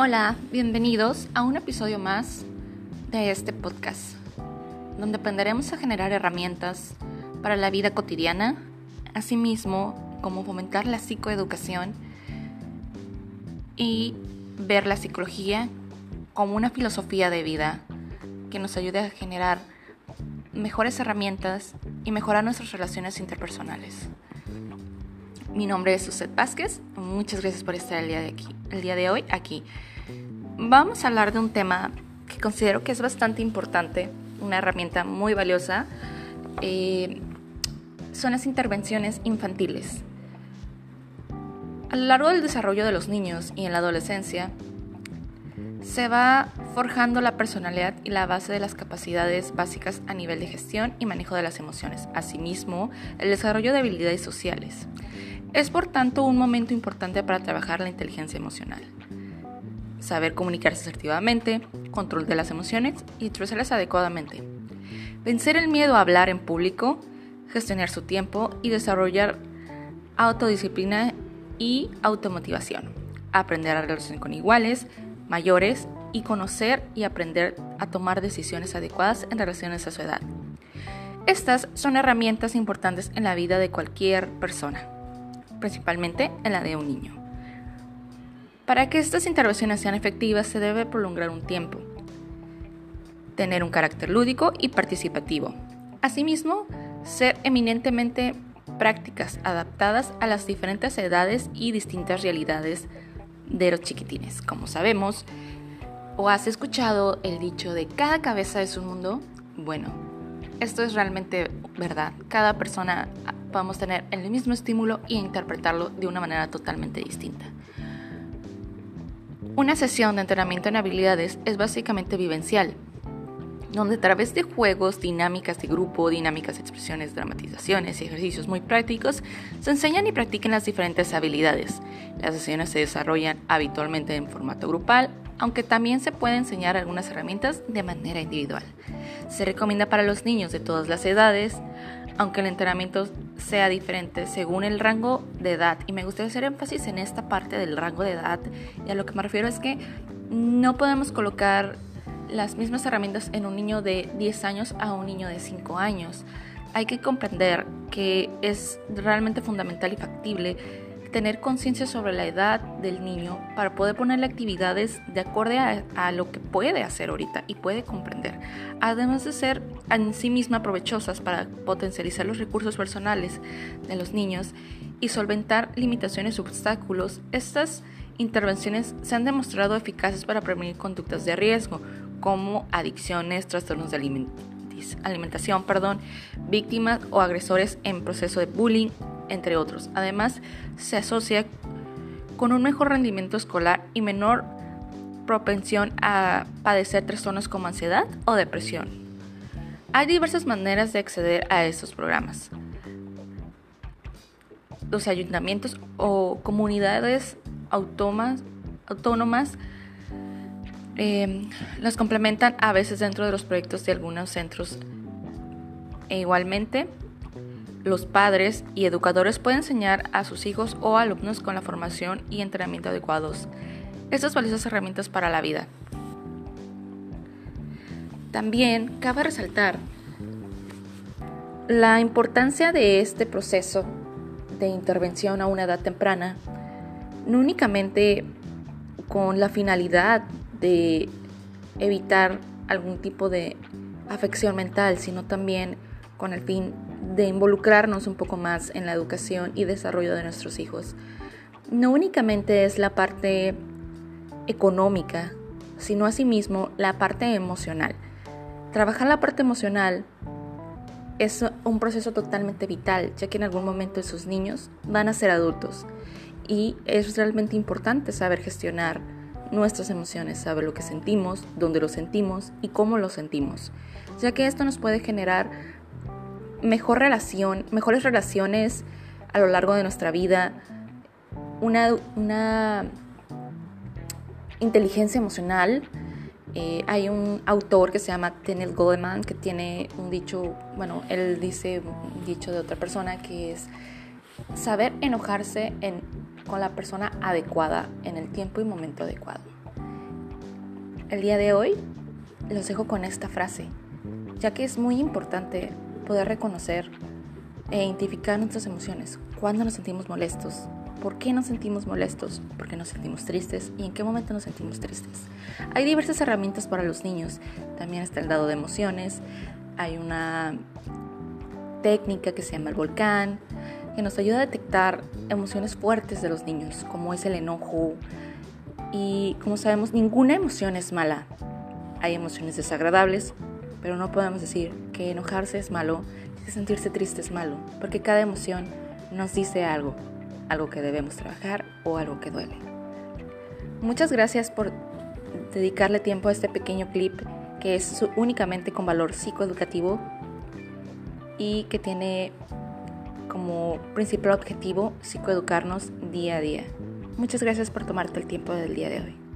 Hola, bienvenidos a un episodio más de este podcast, donde aprenderemos a generar herramientas para la vida cotidiana, asimismo como fomentar la psicoeducación y ver la psicología como una filosofía de vida que nos ayude a generar mejores herramientas y mejorar nuestras relaciones interpersonales. Mi nombre es Suset Vázquez. Muchas gracias por estar el día de, aquí, el día de hoy aquí. Vamos a hablar de un tema que considero que es bastante importante, una herramienta muy valiosa. Eh, son las intervenciones infantiles. A lo largo del desarrollo de los niños y en la adolescencia, se va forjando la personalidad y la base de las capacidades básicas a nivel de gestión y manejo de las emociones, asimismo el desarrollo de habilidades sociales. Es por tanto un momento importante para trabajar la inteligencia emocional. Saber comunicarse asertivamente, control de las emociones y expresarlas adecuadamente. Vencer el miedo a hablar en público, gestionar su tiempo y desarrollar autodisciplina y automotivación. Aprender a relacionar con iguales, mayores y conocer y aprender a tomar decisiones adecuadas en relaciones a su edad. Estas son herramientas importantes en la vida de cualquier persona principalmente en la de un niño. Para que estas intervenciones sean efectivas se debe prolongar un tiempo, tener un carácter lúdico y participativo. Asimismo, ser eminentemente prácticas adaptadas a las diferentes edades y distintas realidades de los chiquitines. Como sabemos, o has escuchado el dicho de cada cabeza es un mundo, bueno, esto es realmente verdad. Cada persona podemos tener el mismo estímulo y interpretarlo de una manera totalmente distinta. Una sesión de entrenamiento en habilidades es básicamente vivencial, donde a través de juegos, dinámicas de grupo, dinámicas expresiones, dramatizaciones y ejercicios muy prácticos, se enseñan y practican las diferentes habilidades. Las sesiones se desarrollan habitualmente en formato grupal, aunque también se puede enseñar algunas herramientas de manera individual. Se recomienda para los niños de todas las edades, aunque el entrenamiento sea diferente según el rango de edad. Y me gustaría hacer énfasis en esta parte del rango de edad. Y a lo que me refiero es que no podemos colocar las mismas herramientas en un niño de 10 años a un niño de 5 años. Hay que comprender que es realmente fundamental y factible tener conciencia sobre la edad del niño para poder ponerle actividades de acuerdo a, lo que puede hacer ahorita y puede comprender, además de ser en sí misma provechosas para potencializar los recursos personales de los niños y solventar limitaciones y obstáculos. Estas intervenciones se han demostrado eficaces para prevenir conductas de riesgo como adicciones, trastornos de alimentación, perdón, víctimas o agresores en proceso de bullying entre otros. Además, se asocia con un mejor rendimiento escolar y menor propensión a padecer trastornos como ansiedad o depresión. Hay diversas maneras de acceder a estos programas. Los ayuntamientos o comunidades autónomas, autónomas eh, los complementan a veces dentro de los proyectos de algunos centros. E igualmente, los padres y educadores pueden enseñar a sus hijos o alumnos con la formación y entrenamiento adecuados. Estas valiosas herramientas para la vida. También cabe resaltar la importancia de este proceso de intervención a una edad temprana, no únicamente con la finalidad de evitar algún tipo de afección mental, sino también con el fin de involucrarnos un poco más en la educación y desarrollo de nuestros hijos. No únicamente es la parte económica, sino asimismo la parte emocional. Trabajar la parte emocional es un proceso totalmente vital, ya que en algún momento esos niños van a ser adultos y es realmente importante saber gestionar nuestras emociones, saber lo que sentimos, dónde lo sentimos y cómo lo sentimos, ya que esto nos puede generar mejor relación, mejores relaciones a lo largo de nuestra vida, una, una inteligencia emocional. Eh, hay un autor que se llama Daniel Goleman que tiene un dicho, bueno, él dice un dicho de otra persona que es saber enojarse en, con la persona adecuada en el tiempo y momento adecuado. El día de hoy los dejo con esta frase, ya que es muy importante poder reconocer e identificar nuestras emociones, cuándo nos sentimos molestos, por qué nos sentimos molestos, por qué nos sentimos tristes y en qué momento nos sentimos tristes. Hay diversas herramientas para los niños, también está el dado de emociones, hay una técnica que se llama el volcán, que nos ayuda a detectar emociones fuertes de los niños, como es el enojo. Y como sabemos, ninguna emoción es mala. Hay emociones desagradables, pero no podemos decir que enojarse es malo, que sentirse triste es malo, porque cada emoción nos dice algo, algo que debemos trabajar o algo que duele. Muchas gracias por dedicarle tiempo a este pequeño clip que es únicamente con valor psicoeducativo y que tiene como principal objetivo psicoeducarnos día a día. Muchas gracias por tomarte el tiempo del día de hoy.